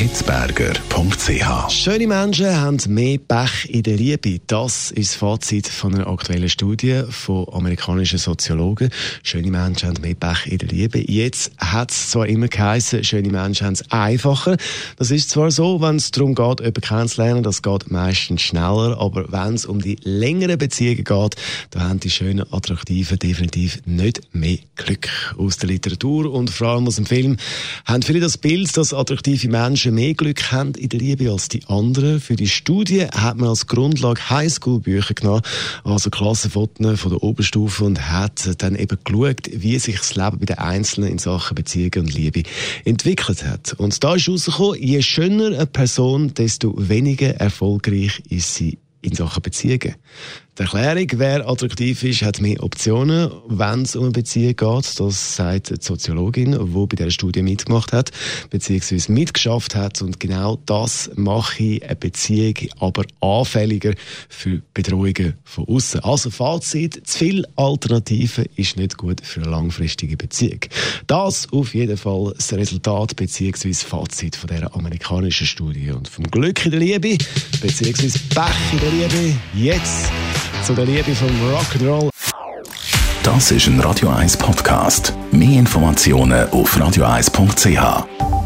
Hitzberger.ch Schöne Menschen haben mehr Pech in der Liebe. Das ist das Fazit von einer aktuellen Studie von amerikanischen Soziologen. Schöne Menschen haben mehr Pech in der Liebe. Jetzt hat es zwar immer geheißen, schöne Menschen haben es einfacher. Das ist zwar so, wenn es darum geht, jemanden kennenzulernen, das geht meistens schneller, aber wenn es um die längeren Beziehungen geht, da haben die schönen, attraktiven definitiv nicht mehr Glück. Aus der Literatur und vor allem aus dem Film haben viele das Bild, dass attraktive Menschen mehr Glück haben in der Liebe als die anderen. Für die Studie hat man als Grundlage Highschool-Bücher genommen, also Klassenfotos von der Oberstufe und hat dann eben geschaut, wie sich das Leben bei den Einzelnen in Sachen Beziehungen und Liebe entwickelt hat. Und da ist herausgekommen, je schöner eine Person, desto weniger erfolgreich ist sie in Sachen Beziehungen. Die Erklärung, wer attraktiv ist, hat mehr Optionen, wenn es um eine Beziehung geht. Das sagt die Soziologin, die bei dieser Studie mitgemacht hat, beziehungsweise mitgeschafft hat. Und genau das mache eine Beziehung aber anfälliger für Bedrohungen von außen. Also Fazit, zu viel Alternativen ist nicht gut für eine langfristige Beziehung. Das auf jeden Fall das Resultat beziehungsweise Fazit von dieser amerikanischen Studie. Und vom Glück in der Liebe, beziehungsweise Pech in der Liebe, jetzt zu der Liebe vom Rock'n'Roll. Das ist ein Radio 1 Podcast. Mehr Informationen auf radio1.ch.